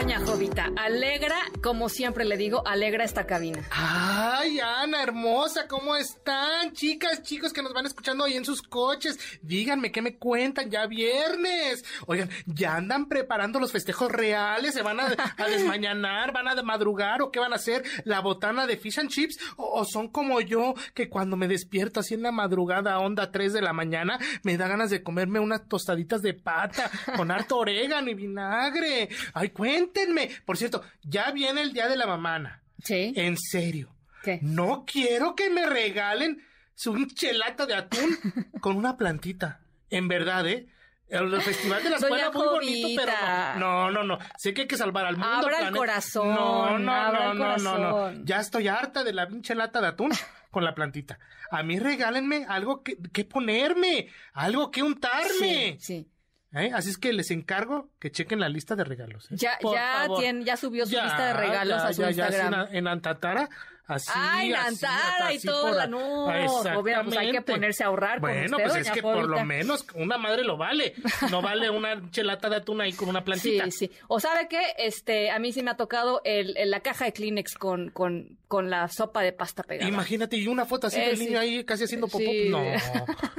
Doña Jovita, alegra, como siempre le digo, alegra esta cabina. Ay, Ana, hermosa, ¿cómo están? Chicas, chicos que nos van escuchando ahí en sus coches, díganme qué me cuentan, ya viernes. Oigan, ¿ya andan preparando los festejos reales? ¿Se van a, desmañanar? ¿Van a madrugar? ¿O qué van a hacer? ¿La botana de fish and chips? ¿O, son como yo, que cuando me despierto así en la madrugada, onda 3 de la mañana, me da ganas de comerme unas tostaditas de pata con harto orégano y vinagre? Ay, cuéntame cuéntenme. Por cierto, ya viene el día de la mamana. Sí. En serio. ¿Qué? No quiero que me regalen su chelato de atún con una plantita. En verdad, ¿eh? El festival de la escuela muy bonito, pero no. No, no, Sé que hay que salvar al mundo. Abra el corazón. No, no, no, no, no, no. Ya estoy harta de la pinche lata de atún con la plantita. A mí regálenme algo que, que ponerme, algo que untarme. Sí, sí. ¿Eh? Así es que les encargo que chequen la lista de regalos. ¿eh? Ya, ya, ya subió su lista de regalos a su Instagram. en, en Antatara Así, Ay, Nantara y todo, no. Obviamente. Pues hay que ponerse a ahorrar. Bueno, pues es que por lo menos una madre lo vale. No vale una chelata de atún ahí con una plantita. Sí, sí. O sabe qué, este, a mí sí me ha tocado el, la caja de Kleenex con, con, con la sopa de pasta pegada. Imagínate, y una foto así del eh, niño ahí casi haciendo popó. No,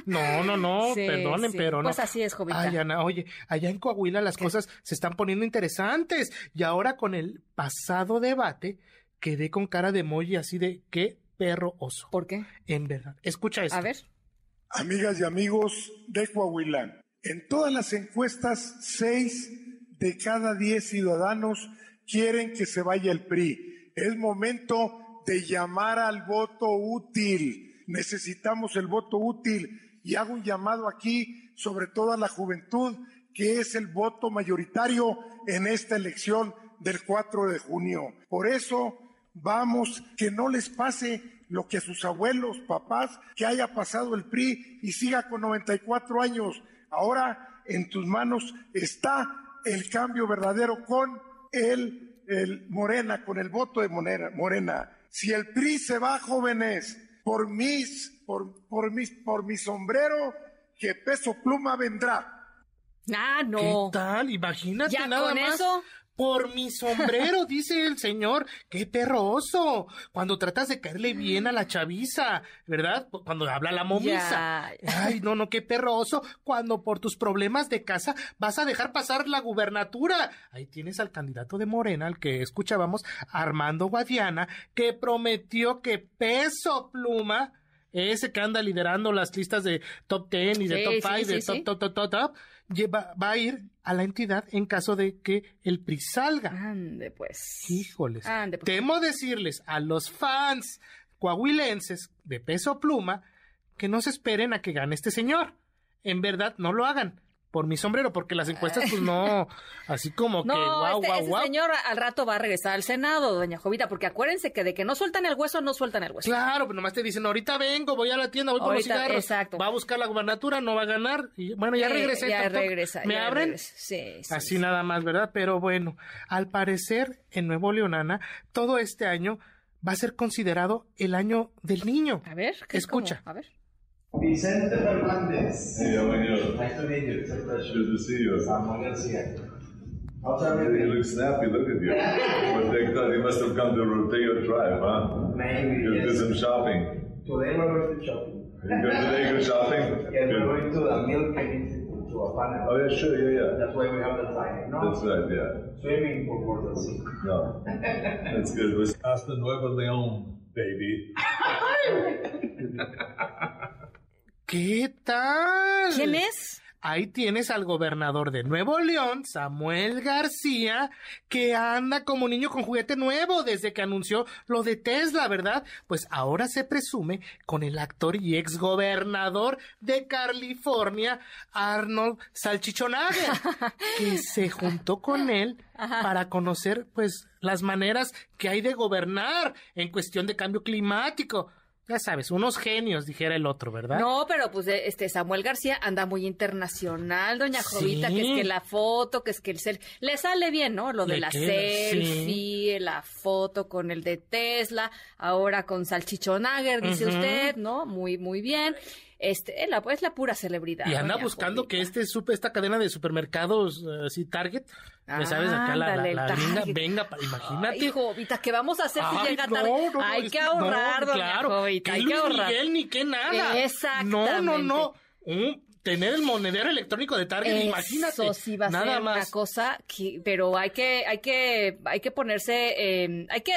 no, no, no, perdonen, pero no. Pues así es, jovita. Ay, Ana, oye, allá en Coahuila las cosas se están poniendo interesantes. Y ahora con el pasado debate quedé con cara de emoji así de qué perro oso. ¿Por qué? En verdad. Escucha esto. A ver. Amigas y amigos de Coahuila, en todas las encuestas, seis de cada diez ciudadanos quieren que se vaya el PRI. Es momento de llamar al voto útil. Necesitamos el voto útil y hago un llamado aquí sobre todo a la juventud, que es el voto mayoritario en esta elección del 4 de junio. Por eso Vamos, que no les pase lo que a sus abuelos, papás, que haya pasado el PRI y siga con 94 años. Ahora en tus manos está el cambio verdadero con el, el Morena, con el voto de Morena. Morena. Si el PRI se va, jóvenes, por mis, por, por mis, por mi sombrero, que peso pluma vendrá. Ah, no. ¿Qué tal? Imagínate ¿Ya nada con Eso? Por mi sombrero, dice el señor. ¡Qué perroso! Cuando tratas de caerle bien a la chaviza, ¿verdad? Cuando habla la momisa. Ay, no, no, qué perroso. Cuando por tus problemas de casa vas a dejar pasar la gubernatura. Ahí tienes al candidato de Morena, al que escuchábamos, Armando Guadiana, que prometió que peso pluma ese que anda liderando las listas de top 10 y de top 5, de top, top, top, top, top, lleva, va a ir a la entidad en caso de que el PRI salga. Ande pues. Híjoles. Ande pues. Temo decirles a los fans coahuilenses de peso pluma que no se esperen a que gane este señor. En verdad, no lo hagan por mi sombrero, porque las encuestas, pues no, así como que guau, guau, este, señor al rato va a regresar al Senado, doña Jovita, porque acuérdense que de que no sueltan el hueso, no sueltan el hueso. Claro, pero nomás te dicen, ahorita vengo, voy a la tienda, voy por los cigarros. Exacto. Va a buscar la gubernatura, no va a ganar. Y bueno, ya regresé. ya regresa. ¿Me abren? Sí, sí, Así nada más, ¿verdad? Pero bueno, al parecer, en Nuevo Leonana, todo este año va a ser considerado el año del niño. A ver, ¿qué Escucha. A ver. Vicente Fernández. Sí, how are you? Nice to meet you. It's a pleasure. Good to see you. Samuel Garcia. How's You everything? look snappy, look at you. What they thought, you must have come to Rodeo Drive, huh? Maybe. You yes. did some shopping. Today we're going to shopping. You go today, go shopping? Yes, we're Good. going to the Milk Institute, to a panel. Oh, yeah, sure, yeah, yeah. That's why we have the time. No? That's right, yeah. Swimming for more than sea. No. That's good. Hasta Nuevo León, baby. ¿Qué tal? ¿Quién es? Ahí tienes al gobernador de Nuevo León, Samuel García, que anda como niño con juguete nuevo desde que anunció lo de Tesla, ¿verdad? Pues ahora se presume con el actor y ex gobernador de California, Arnold Salchichonaga, que se juntó con él para conocer, pues, las maneras que hay de gobernar en cuestión de cambio climático. Ya sabes, unos genios, dijera el otro, ¿verdad? No, pero pues este Samuel García anda muy internacional, doña Jovita, que es que la foto, que es que el selfie, le sale bien, ¿no? Lo de la selfie, la foto con el de Tesla, ahora con Salchichonager, dice usted, ¿no? Muy, muy bien. Este, es la, es la pura celebridad. Y anda buscando que este esta cadena de supermercados, eh, así Target, ya sabes, acá la, la, venga, imagínate. Ay, Jovita, ¿qué vamos a hacer si llega tarde? hay que ahorrar, claro, Jovita, hay que ahorrar. Miguel, ni qué nada. Exactamente. No, no, no tener el monedero electrónico de Target, Eso imagínate. Eso sí va a nada ser más. una cosa que, pero hay que, hay que, hay que ponerse, eh, hay que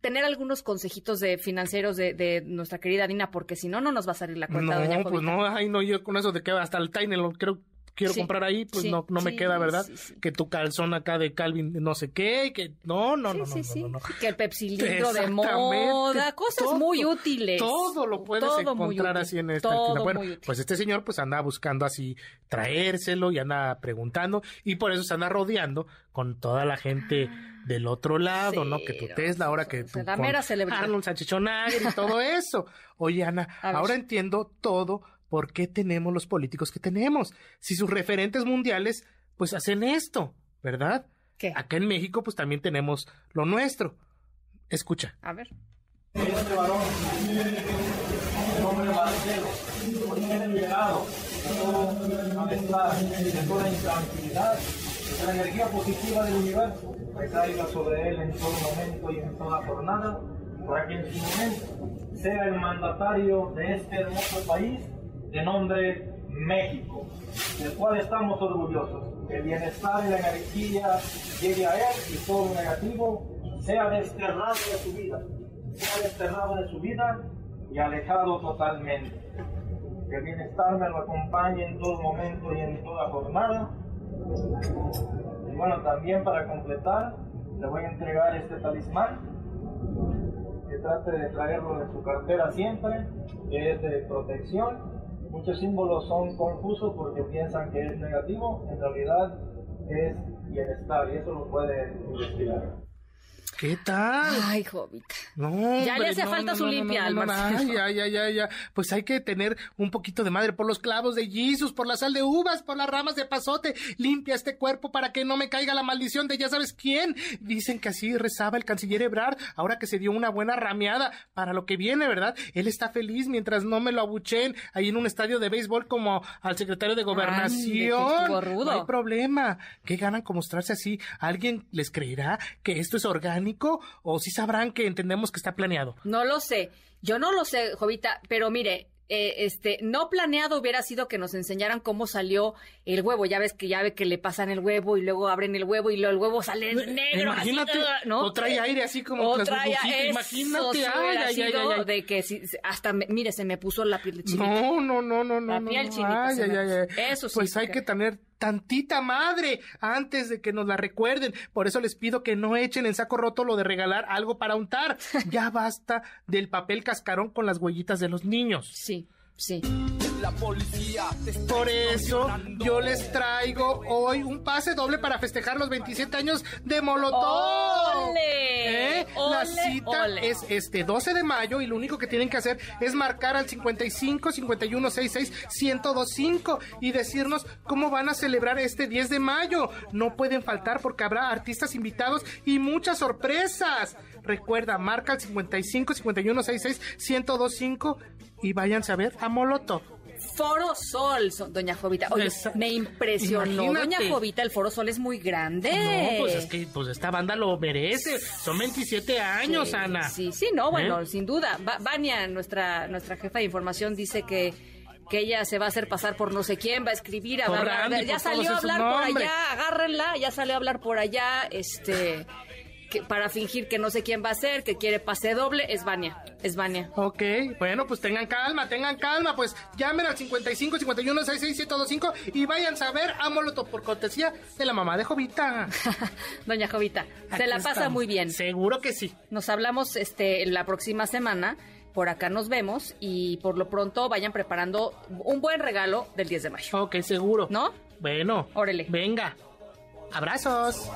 tener algunos consejitos de financieros de, de, nuestra querida Dina, porque si no, no nos va a salir la cuenta. No, pues no, ay, no, yo con eso de que hasta el Tiny lo creo quiero comprar ahí, pues no, no me queda, ¿verdad? Que tu calzón acá de Calvin no sé qué, que no, no, no, no, no, no, Que el Pepsi de moda, cosas muy útiles. Todo lo puedes encontrar así en esta Bueno, pues este señor pues anda buscando así traérselo y anda preguntando y por eso se anda rodeando con toda la gente ah, del otro lado, ¿no? Que tu Tesla, ahora que tú la mera Arnold y todo eso. Oye, Ana, ahora entiendo todo ¿por qué tenemos los políticos que tenemos? Si sus referentes mundiales, pues hacen esto, ¿verdad? ¿Qué? Acá en México, pues también tenemos lo nuestro. Escucha. A ver. Este varón, el hombre Marcelo, origen liberado, de todo malestar, de toda intranquilidad, de la energía positiva del universo, recaiga sobre él en todo momento y en toda jornada, para que en su momento sea el mandatario de este hermoso país de nombre México, del cual estamos orgullosos. El bienestar y la energía llegue a él y todo lo negativo sea desterrado de su vida, sea desterrado de su vida y alejado totalmente. Que el bienestar me lo acompañe en todo momento y en toda jornada. Y bueno, también para completar, le voy a entregar este talismán que trate de traerlo de su cartera siempre, que es de protección Muchos símbolos son confusos porque piensan que es negativo, en realidad es bienestar y eso lo pueden investigar. ¿Qué tal? Ay, Jovita. No, ya le hace falta su limpia al Ay, ya, ya, ya, ya. Pues hay que tener un poquito de madre por los clavos de Jesus, por la sal de uvas, por las ramas de pasote. Limpia este cuerpo para que no me caiga la maldición de ya sabes quién. Dicen que así rezaba el canciller Ebrard, ahora que se dio una buena rameada para lo que viene, ¿verdad? Él está feliz mientras no me lo abuchen ahí en un estadio de béisbol como al secretario de gobernación. no hay problema. ¿Qué ganan con mostrarse así? ¿Alguien les creerá que esto es orgánico? O si sabrán que entendemos que está planeado? No lo sé. Yo no lo sé, Jovita, pero mire, eh, este, no planeado hubiera sido que nos enseñaran cómo salió el huevo. Ya ves que ya ve que le pasan el huevo y luego abren el huevo y luego el huevo sale negro. Imagínate, ¿no? o trae aire así como o trae, Imagínate, ay, ay, ay, de que hasta, mire, se me puso la piel chinita. No, no, no, no, la no. piel chinita. Ay, ay, ay, Eso sí. Pues hay que tener tantita madre antes de que nos la recuerden. Por eso les pido que no echen en saco roto lo de regalar algo para untar. Ya basta del papel cascarón con las huellitas de los niños. Sí, sí. La policía Por eso yo les traigo hoy un pase doble para festejar los 27 años de Molotov. ¡Ole! ¿Eh? La cita es este 12 de mayo y lo único que tienen que hacer es marcar al 55 51 66 1025 y decirnos cómo van a celebrar este 10 de mayo. No pueden faltar porque habrá artistas invitados y muchas sorpresas. Recuerda, marca al 55 51 66 1025 y váyanse a ver a Molotov. Foro Sol, doña Jovita. Oye, me impresionó, doña Jovita, el Foro Sol es muy grande. No, pues es que pues esta banda lo merece. Son 27 años, Ana. Sí, sí, no, bueno, ¿Eh? sin duda. Vania, nuestra, nuestra jefa de información, dice que que ella se va a hacer pasar por no sé quién, va a escribir, a hablar, ya salió a hablar por allá, agárrenla, ya salió a hablar por allá, este, para fingir que no sé quién va a ser, que quiere pase doble, es Vania. Es Vania. Ok, bueno, pues tengan calma, tengan calma. Pues llamen al 55 51 66 725 y vayan a ver a Molotov por cortesía de la mamá de Jovita. Doña Jovita, se la pasa muy bien. Seguro que sí. Nos hablamos este la próxima semana. Por acá nos vemos y por lo pronto vayan preparando un buen regalo del 10 de mayo. Ok, seguro. ¿No? Bueno. Órale. Venga. Abrazos.